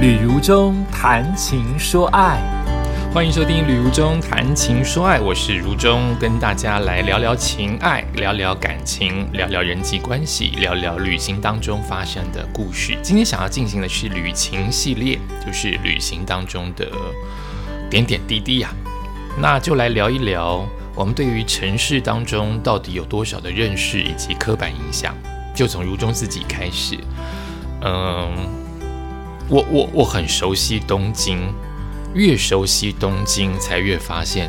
旅如中谈情说爱，欢迎收听《旅如中谈情说爱》，我是如中，跟大家来聊聊情爱，聊聊感情，聊聊人际关系，聊聊旅行当中发生的故事。今天想要进行的是旅行系列，就是旅行当中的点点滴滴呀。那就来聊一聊，我们对于城市当中到底有多少的认识以及刻板印象，就从如中自己开始。嗯。我我我很熟悉东京，越熟悉东京，才越发现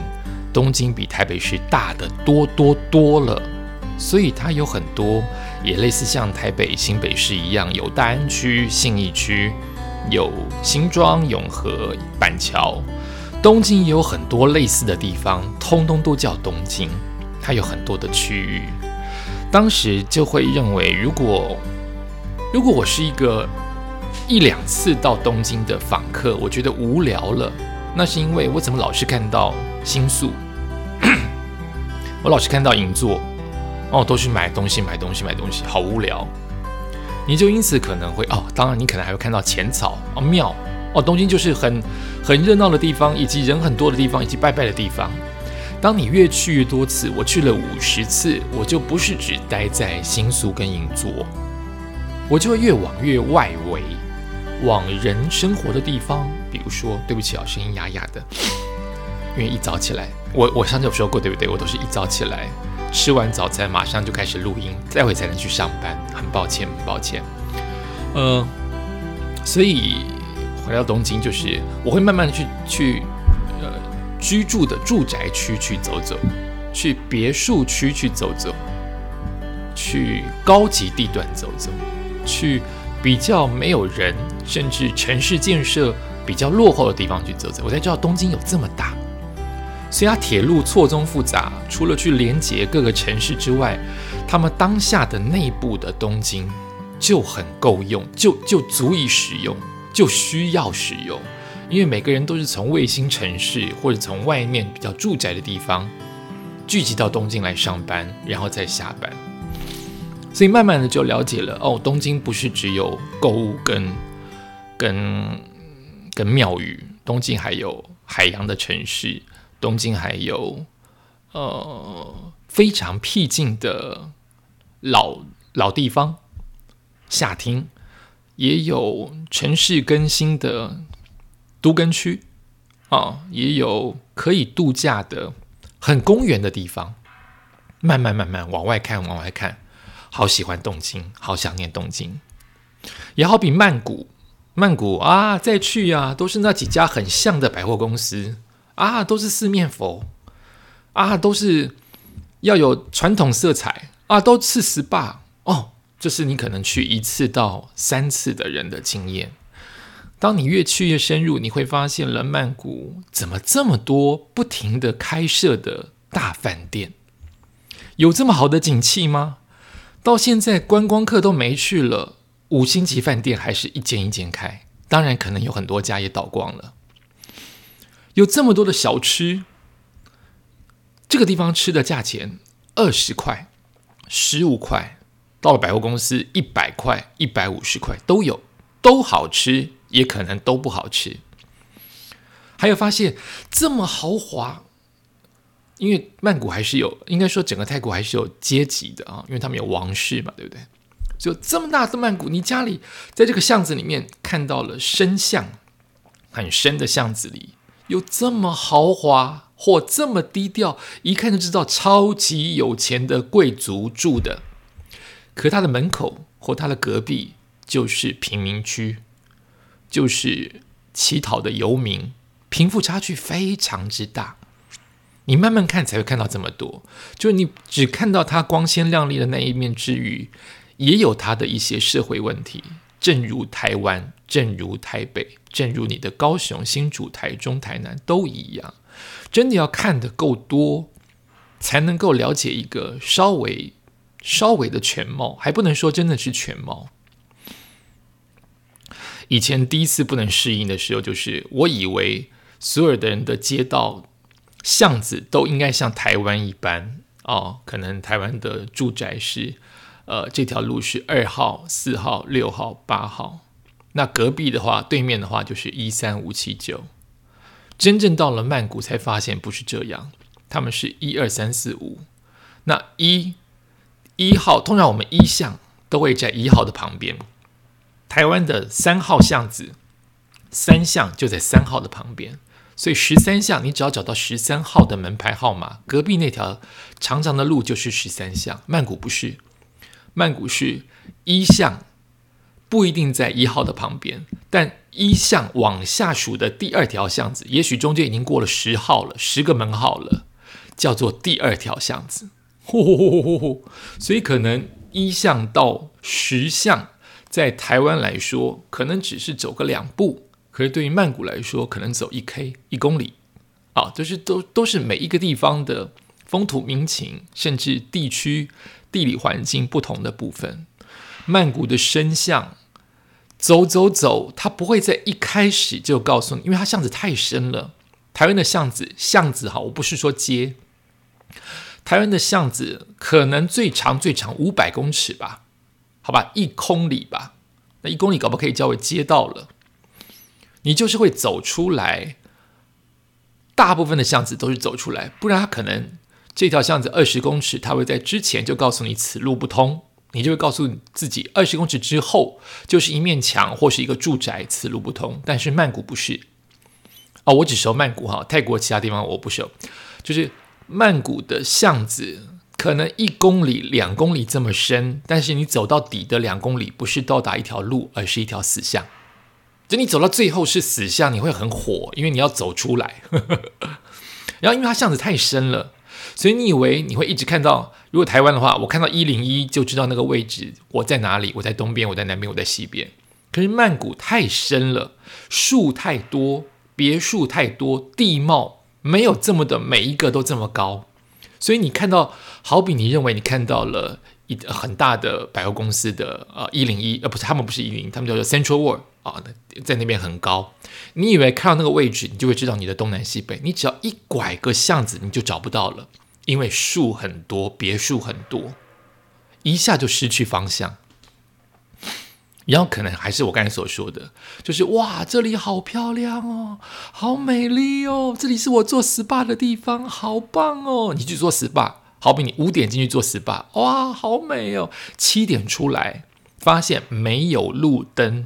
东京比台北市大的多多多了。所以它有很多也类似像台北新北市一样，有大安区、信义区，有新庄、永和、板桥。东京也有很多类似的地方，通通都叫东京。它有很多的区域。当时就会认为，如果如果我是一个。一两次到东京的访客，我觉得无聊了。那是因为我怎么老是看到新宿，我老是看到银座，哦，都是买东西、买东西、买东西，好无聊。你就因此可能会哦，当然你可能还会看到浅草哦庙哦，东京就是很很热闹的地方，以及人很多的地方，以及拜拜的地方。当你越去越多次，我去了五十次，我就不是只待在新宿跟银座，我就会越往越外围。往人生活的地方，比如说，对不起啊，声音哑哑的，因为一早起来，我我上次有说过，对不对？我都是一早起来，吃完早餐马上就开始录音，待会才能去上班，很抱歉，很抱歉。呃，所以回到东京，就是我会慢慢的去去呃居住的住宅区去走走，去别墅区去走走，去高级地段走走，去。比较没有人，甚至城市建设比较落后的地方去走走，我才知道东京有这么大。所以它铁路错综复杂，除了去连接各个城市之外，他们当下的内部的东京就很够用，就就足以使用，就需要使用。因为每个人都是从卫星城市或者从外面比较住宅的地方聚集到东京来上班，然后再下班。所以慢慢的就了解了哦，东京不是只有购物跟跟跟庙宇，东京还有海洋的城市，东京还有呃非常僻静的老老地方，夏厅，也有城市更新的都根区啊，也有可以度假的很公园的地方，慢慢慢慢往外看，往外看。好喜欢东京，好想念东京，也好比曼谷，曼谷啊，再去呀，都是那几家很像的百货公司啊，都是四面佛啊，都是要有传统色彩啊，都是 SPA 哦，这是你可能去一次到三次的人的经验。当你越去越深入，你会发现了曼谷怎么这么多不停的开设的大饭店，有这么好的景气吗？到现在观光客都没去了，五星级饭店还是一间一间开。当然，可能有很多家也倒光了。有这么多的小吃，这个地方吃的价钱二十块、十五块，到了百货公司一百块、一百五十块都有，都好吃，也可能都不好吃。还有发现这么豪华。因为曼谷还是有，应该说整个泰国还是有阶级的啊，因为他们有王室嘛，对不对？就这么大的曼谷，你家里在这个巷子里面看到了深巷，很深的巷子里有这么豪华或这么低调，一看就知道超级有钱的贵族住的。可他的门口或他的隔壁就是贫民区，就是乞讨的游民，贫富差距非常之大。你慢慢看才会看到这么多，就你只看到它光鲜亮丽的那一面之余，也有它的一些社会问题。正如台湾，正如台北，正如你的高雄、新竹、台中、台南都一样。真的要看的够多，才能够了解一个稍微、稍微的全貌，还不能说真的是全貌。以前第一次不能适应的时候，就是我以为所有的人的街道。巷子都应该像台湾一般哦，可能台湾的住宅是，呃，这条路是二号、四号、六号、八号，那隔壁的话，对面的话就是一三五七九。真正到了曼谷才发现不是这样，他们是一二三四五。那一一号通常我们一巷都会在一号的旁边，台湾的三号巷子三巷就在三号的旁边。所以十三巷，你只要找到十三号的门牌号码，隔壁那条长长的路就是十三巷。曼谷不是，曼谷是一巷，不一定在一号的旁边，但一巷往下数的第二条巷子，也许中间已经过了十号了，十个门号了，叫做第二条巷子。所以可能一巷到十巷，在台湾来说，可能只是走个两步。可是对于曼谷来说，可能走一 K 一公里，啊，就是都都是每一个地方的风土民情，甚至地区地理环境不同的部分。曼谷的深巷，走走走，它不会在一开始就告诉你，因为它巷子太深了。台湾的巷子，巷子哈，我不是说街，台湾的巷子可能最长最长五百公尺吧，好吧，一公里吧，那一公里搞不可以叫为街道了。你就是会走出来，大部分的巷子都是走出来，不然他可能这条巷子二十公尺，他会在之前就告诉你此路不通，你就会告诉自己二十公尺之后就是一面墙或是一个住宅，此路不通。但是曼谷不是，哦，我只熟曼谷哈，泰国其他地方我不熟，就是曼谷的巷子可能一公里、两公里这么深，但是你走到底的两公里不是到达一条路，而是一条死巷。就你走到最后是死巷，你会很火，因为你要走出来。然后因为它巷子太深了，所以你以为你会一直看到。如果台湾的话，我看到一零一就知道那个位置我在哪里，我在东边，我在南边，我在西边。可是曼谷太深了，树太多，别墅太多，地貌没有这么的每一个都这么高，所以你看到，好比你认为你看到了一很大的百货公司的呃一零一，呃不是他们不是一零，他们叫做 Central World。啊，在那边很高，你以为看到那个位置，你就会知道你的东南西北。你只要一拐个巷子，你就找不到了，因为树很多，别墅很多，一下就失去方向。然后可能还是我刚才所说的，就是哇，这里好漂亮哦，好美丽哦，这里是我做 SPA 的地方，好棒哦。你去做 SPA，好比你五点进去做 SPA，哇，好美哦。七点出来，发现没有路灯。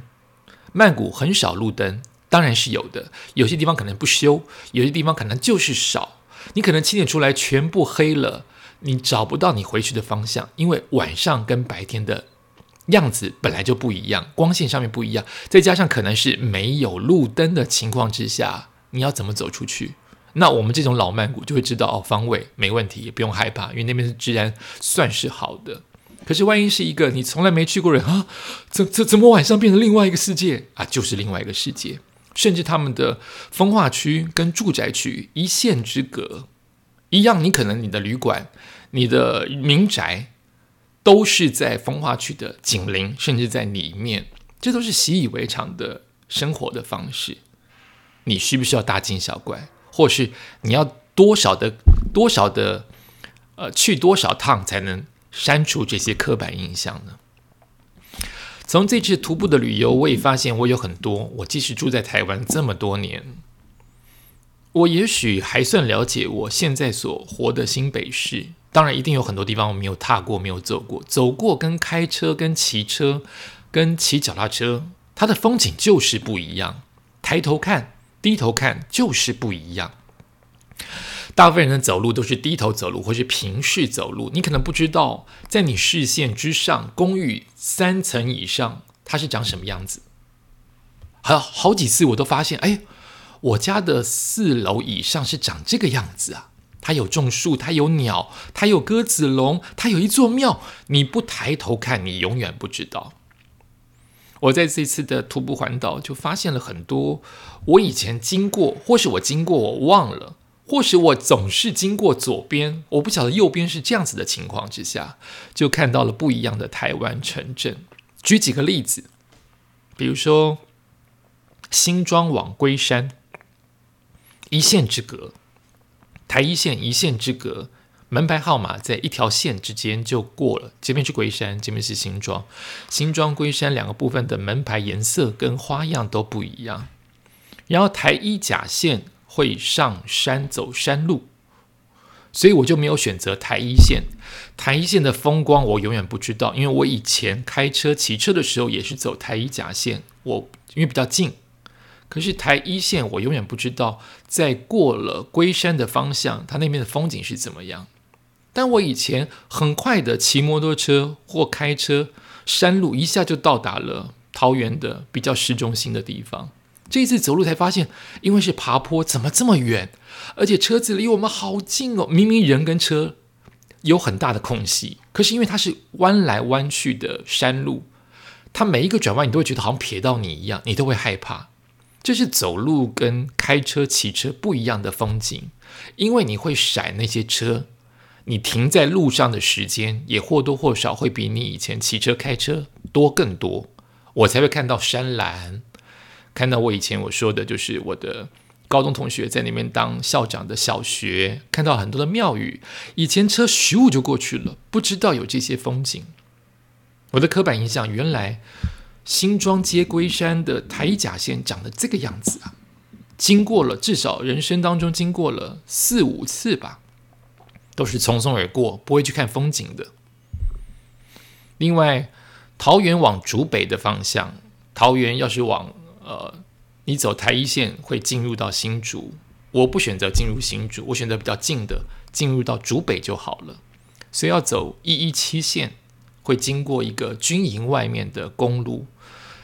曼谷很少路灯，当然是有的。有些地方可能不修，有些地方可能就是少。你可能七点出来，全部黑了，你找不到你回去的方向，因为晚上跟白天的样子本来就不一样，光线上面不一样，再加上可能是没有路灯的情况之下，你要怎么走出去？那我们这种老曼谷就会知道哦，方位没问题，也不用害怕，因为那边是治安算是好的。可是，万一是一个你从来没去过人啊，怎怎怎么晚上变成另外一个世界啊？就是另外一个世界，甚至他们的风化区跟住宅区一线之隔，一样，你可能你的旅馆、你的民宅都是在风化区的紧邻，甚至在里面，这都是习以为常的生活的方式。你需不需要大惊小怪，或是你要多少的多少的呃去多少趟才能？删除这些刻板印象呢？从这次徒步的旅游，我也发现我有很多。我即使住在台湾这么多年，我也许还算了解我现在所活的新北市。当然，一定有很多地方我没有踏过、没有走过。走过跟开车、跟骑车、跟骑脚踏车，它的风景就是不一样。抬头看、低头看就是不一样。大部分人的走路都是低头走路，或是平视走路。你可能不知道，在你视线之上，公寓三层以上它是长什么样子。好好几次我都发现，哎，我家的四楼以上是长这个样子啊！它有种树，它有鸟，它有鸽子笼，它有一座庙。你不抬头看，你永远不知道。我在这次的徒步环岛就发现了很多我以前经过，或是我经过我忘了。或许我总是经过左边，我不晓得右边是这样子的情况之下，就看到了不一样的台湾城镇。举几个例子，比如说新庄往龟山，一线之隔；台一线一线之隔，门牌号码在一条线之间就过了。这边是龟山，这边是新庄，新庄、龟山两个部分的门牌颜色跟花样都不一样。然后台一甲线会上山走山路，所以我就没有选择台一线。台一线的风光我永远不知道，因为我以前开车、骑车的时候也是走台一甲线，我因为比较近。可是台一线我永远不知道，在过了龟山的方向，它那边的风景是怎么样。但我以前很快的骑摩托车或开车，山路一下就到达了桃园的比较市中心的地方。这一次走路才发现，因为是爬坡，怎么这么远？而且车子离我们好近哦！明明人跟车有很大的空隙，可是因为它是弯来弯去的山路，它每一个转弯你都会觉得好像撇到你一样，你都会害怕。这是走路跟开车、骑车不一样的风景，因为你会闪那些车。你停在路上的时间也或多或少会比你以前骑车开车多更多，我才会看到山岚，看到我以前我说的就是我的高中同学在那边当校长的小学，看到很多的庙宇，以前车咻就过去了，不知道有这些风景。我的刻板印象，原来新庄接龟山的台甲线长得这个样子啊，经过了至少人生当中经过了四五次吧。都是匆匆而过，不会去看风景的。另外，桃园往竹北的方向，桃园要是往呃，你走台一线会进入到新竹，我不选择进入新竹，我选择比较近的进入到竹北就好了。所以要走一一七线，会经过一个军营外面的公路，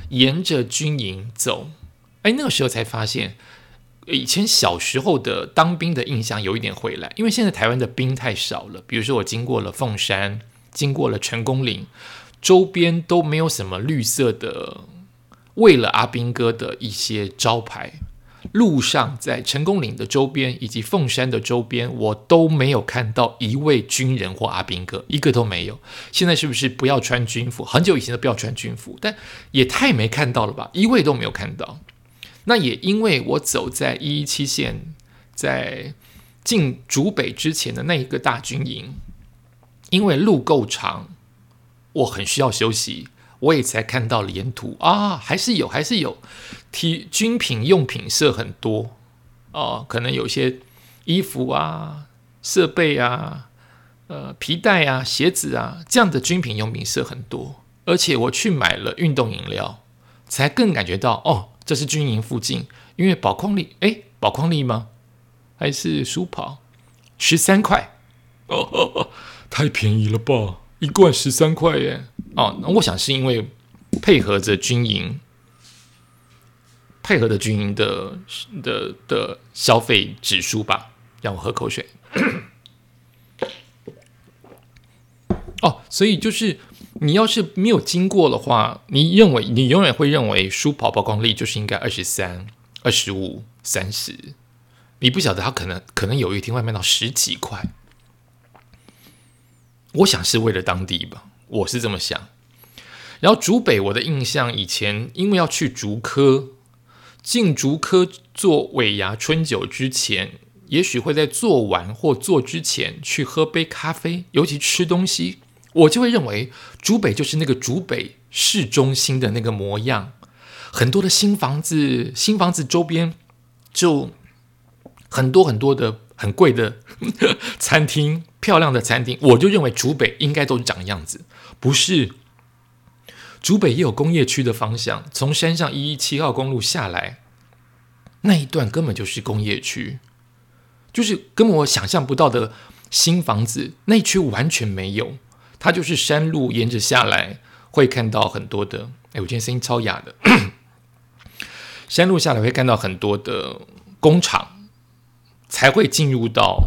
沿着军营走。哎，那个时候才发现。以前小时候的当兵的印象有一点回来，因为现在台湾的兵太少了。比如说，我经过了凤山，经过了成功岭，周边都没有什么绿色的，为了阿兵哥的一些招牌。路上在成功岭的周边以及凤山的周边，我都没有看到一位军人或阿兵哥，一个都没有。现在是不是不要穿军服？很久以前都不要穿军服，但也太没看到了吧？一位都没有看到。那也因为我走在一一七线，在进竹北之前的那一个大军营，因为路够长，我很需要休息，我也才看到沿途啊，还是有，还是有，体军品用品设很多哦，可能有些衣服啊、设备啊、呃皮带啊、鞋子啊这样的军品用品设很多，而且我去买了运动饮料，才更感觉到哦。这是军营附近，因为宝矿力，哎，宝矿力吗？还是书跑？十三块，哦，太便宜了吧！一罐十三块耶！哦，那我想是因为配合着军营，配合着军营的的的消费指数吧。让我喝口水。哦，所以就是。你要是没有经过的话，你认为你永远会认为书跑曝光率就是应该二十三、二十五、三十，你不晓得它可能可能有一天会卖到十几块。我想是为了当地吧，我是这么想。然后竹北，我的印象以前因为要去竹科，进竹科做尾牙春酒之前，也许会在做完或做之前去喝杯咖啡，尤其吃东西。我就会认为，竹北就是那个竹北市中心的那个模样，很多的新房子，新房子周边就很多很多的很贵的餐厅，漂亮的餐厅。我就认为竹北应该都是长样子，不是？竹北也有工业区的方向，从山上一一七号公路下来那一段根本就是工业区，就是根本我想象不到的新房子，那一区完全没有。它就是山路沿着下来，会看到很多的。哎，我今天声音超哑的。山路下来会看到很多的工厂，才会进入到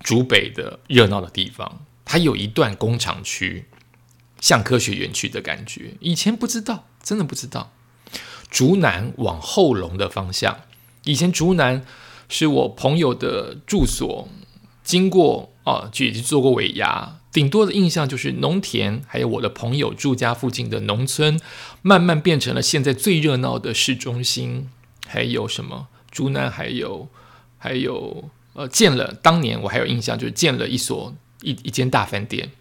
竹北的热闹的地方。它有一段工厂区，像科学园区的感觉。以前不知道，真的不知道。竹南往后龙的方向，以前竹南是我朋友的住所，经过啊，就已经做过尾牙。顶多的印象就是农田，还有我的朋友住家附近的农村，慢慢变成了现在最热闹的市中心。还有什么？竹南还有还有呃，建了当年我还有印象，就是建了一所一一间大饭店，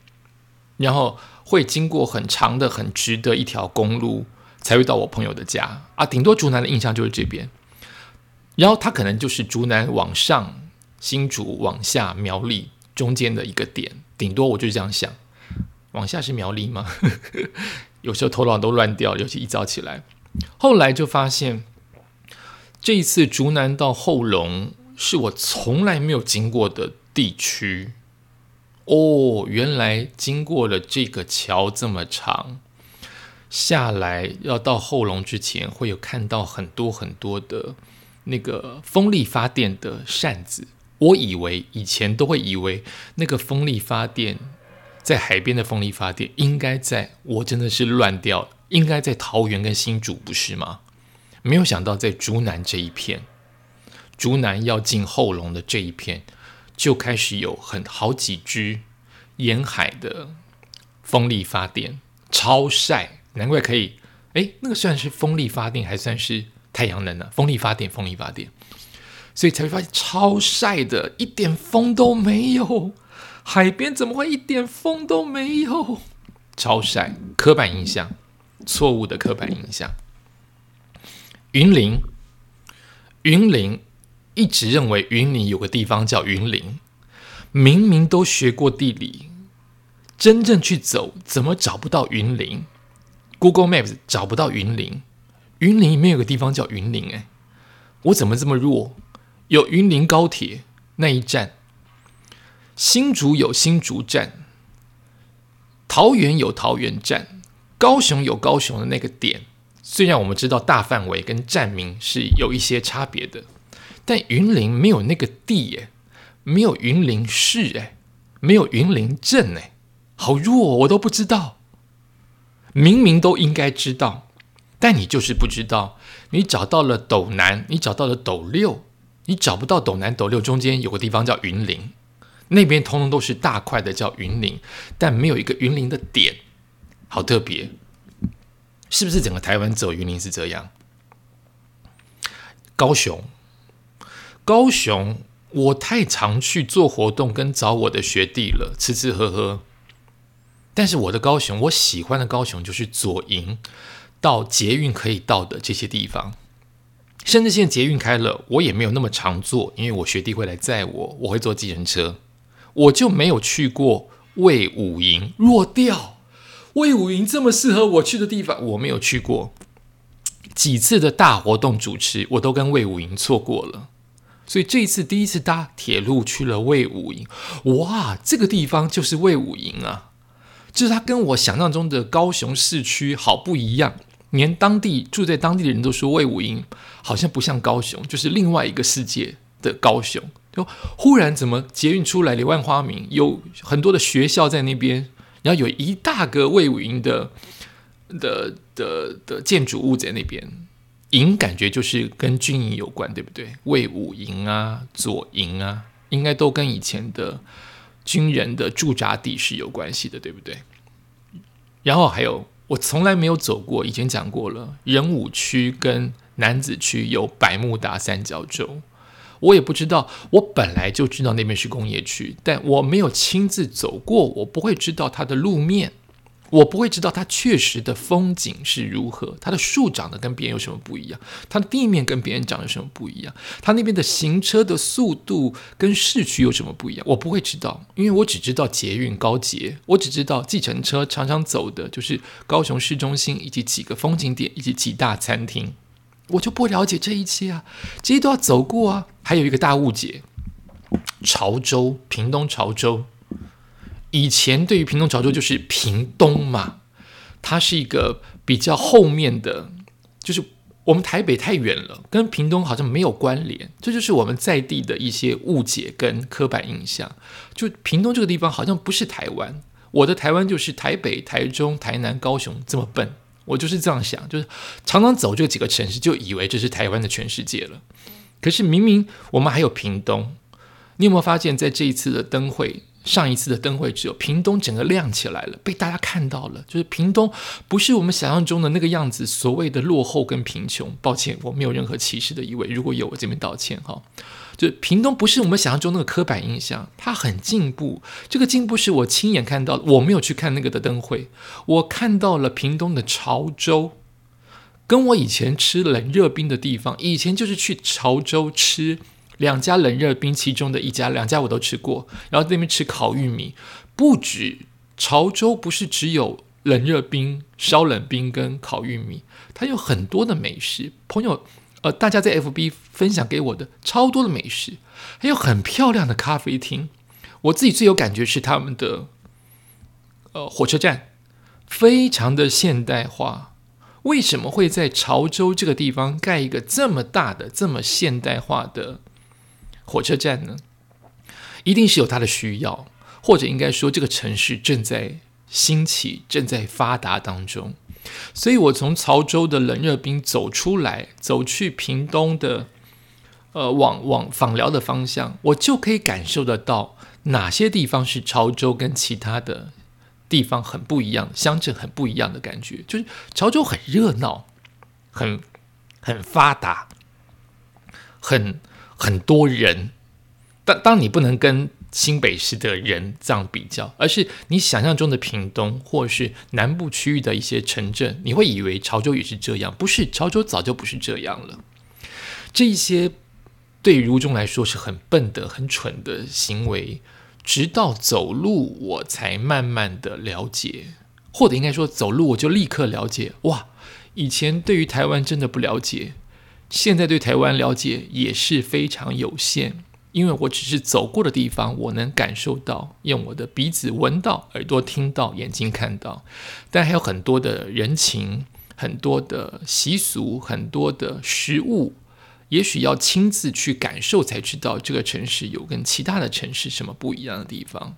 然后会经过很长的、很直的一条公路，才会到我朋友的家啊。顶多竹南的印象就是这边，然后它可能就是竹南往上、新竹往下、苗栗中间的一个点，顶多我就这样想。往下是苗栗吗？有时候头脑都乱掉，尤其一早起来。后来就发现，这一次竹南到后龙是我从来没有经过的地区。哦，原来经过了这个桥这么长，下来要到后龙之前，会有看到很多很多的那个风力发电的扇子。我以为以前都会以为那个风力发电。在海边的风力发电应该在，我真的是乱掉，应该在桃园跟新竹，不是吗？没有想到在竹南这一片，竹南要进后龙的这一片，就开始有很好几只沿海的风力发电，超晒，难怪可以，哎，那个算是风力发电，还算是太阳能呢？风力发电，风力发电，所以才会发现超晒的，一点风都没有。海边怎么会一点风都没有？超晒，刻板印象，错误的刻板印象。云林，云林一直认为云林有个地方叫云林，明明都学过地理，真正去走怎么找不到云林？Google Maps 找不到云林，云林里面有个地方叫云林，哎，我怎么这么弱？有云林高铁那一站。新竹有新竹站，桃园有桃园站，高雄有高雄的那个点。虽然我们知道大范围跟站名是有一些差别的，但云林没有那个地耶，没有云林市哎，没有云林镇哎，好弱，我都不知道。明明都应该知道，但你就是不知道。你找到了斗南，你找到了斗六，你找不到斗南斗六中间有个地方叫云林。那边通通都是大块的，叫云林，但没有一个云林的点，好特别，是不是？整个台湾只有云林是这样？高雄，高雄，我太常去做活动跟找我的学弟了，吃吃喝喝。但是我的高雄，我喜欢的高雄就是左营到捷运可以到的这些地方，甚至现在捷运开了，我也没有那么常坐，因为我学弟会来载我，我会坐计程车。我就没有去过魏武营，弱掉。魏武营这么适合我去的地方，我没有去过。几次的大活动主持，我都跟魏武营错过了。所以这一次第一次搭铁路去了魏武营，哇，这个地方就是魏武营啊！就是它跟我想象中的高雄市区好不一样，连当地住在当地的人都说魏武营好像不像高雄，就是另外一个世界的高雄。就忽然怎么捷运出来，柳万花明有很多的学校在那边，然后有一大个魏武营的的的的建筑物在那边，营感觉就是跟军营有关，对不对？魏武营啊，左营啊，应该都跟以前的军人的驻扎地是有关系的，对不对？然后还有我从来没有走过，以前讲过了，仁武区跟南子区有百慕达三角洲。我也不知道，我本来就知道那边是工业区，但我没有亲自走过，我不会知道它的路面，我不会知道它确实的风景是如何，它的树长得跟别人有什么不一样，它的地面跟别人长得什么不一样，它那边的行车的速度跟市区有什么不一样，我不会知道，因为我只知道捷运高捷，我只知道计程车常常走的就是高雄市中心以及几个风景点以及几大餐厅。我就不了解这一切啊，这些都要走过啊。还有一个大误解，潮州，屏东潮州，以前对于屏东潮州就是屏东嘛，它是一个比较后面的，就是我们台北太远了，跟屏东好像没有关联。这就是我们在地的一些误解跟刻板印象。就屏东这个地方好像不是台湾，我的台湾就是台北、台中、台南、高雄这么笨。我就是这样想，就是常常走这几个城市，就以为这是台湾的全世界了。可是明明我们还有屏东，你有没有发现，在这一次的灯会上一次的灯会之后，屏东整个亮起来了，被大家看到了。就是屏东不是我们想象中的那个样子，所谓的落后跟贫穷。抱歉，我没有任何歧视的意味，如果有，我这边道歉哈。就屏东不是我们想象中那个刻板印象，它很进步。这个进步是我亲眼看到的，我没有去看那个的灯会，我看到了屏东的潮州，跟我以前吃冷热冰的地方，以前就是去潮州吃。两家冷热冰，其中的一家，两家我都吃过。然后那边吃烤玉米，不止潮州不是只有冷热冰、烧冷冰跟烤玉米，它有很多的美食。朋友，呃，大家在 FB 分享给我的超多的美食，还有很漂亮的咖啡厅。我自己最有感觉是他们的呃火车站，非常的现代化。为什么会在潮州这个地方盖一个这么大的、这么现代化的？火车站呢，一定是有它的需要，或者应该说，这个城市正在兴起，正在发达当中。所以我从潮州的冷热冰走出来，走去屏东的，呃，往往访寮的方向，我就可以感受得到哪些地方是潮州跟其他的地方很不一样，乡镇很不一样的感觉。就是潮州很热闹，很很发达，很。很多人，但当你不能跟新北市的人这样比较，而是你想象中的屏东或是南部区域的一些城镇，你会以为潮州也是这样，不是？潮州早就不是这样了。这一些对如中来说是很笨的、很蠢的行为，直到走路我才慢慢的了解，或者应该说走路我就立刻了解。哇，以前对于台湾真的不了解。现在对台湾了解也是非常有限，因为我只是走过的地方，我能感受到，用我的鼻子闻到，耳朵听到，眼睛看到，但还有很多的人情，很多的习俗，很多的食物，也许要亲自去感受才知道这个城市有跟其他的城市什么不一样的地方。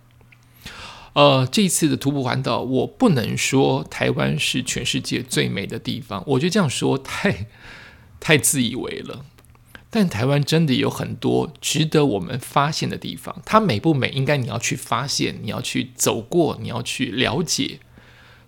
呃，这一次的徒步环岛，我不能说台湾是全世界最美的地方，我觉得这样说太。太自以为了，但台湾真的有很多值得我们发现的地方。它美不美，应该你要去发现，你要去走过，你要去了解，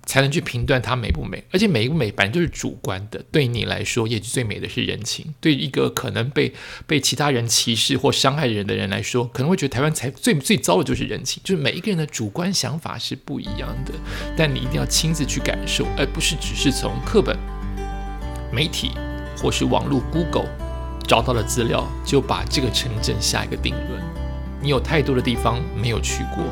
才能去评断它美不美。而且美不美，反正就是主观的。对你来说，也许最美的是人情；对一个可能被被其他人歧视或伤害人的人来说，可能会觉得台湾才最最糟的就是人情。就是每一个人的主观想法是不一样的，但你一定要亲自去感受，而不是只是从课本、媒体。或是网络 Google 找到了资料，就把这个城镇下一个定论。你有太多的地方没有去过，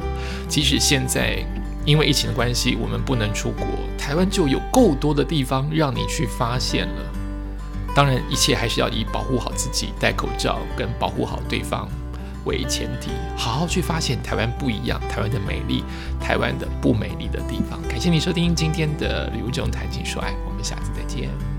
即使现在因为疫情的关系，我们不能出国，台湾就有够多的地方让你去发现了。当然，一切还是要以保护好自己、戴口罩跟保护好对方为前提，好好去发现台湾不一样、台湾的美丽、台湾的不美丽的地方。感谢你收听今天的旅游中谈情说爱，我们下次再见。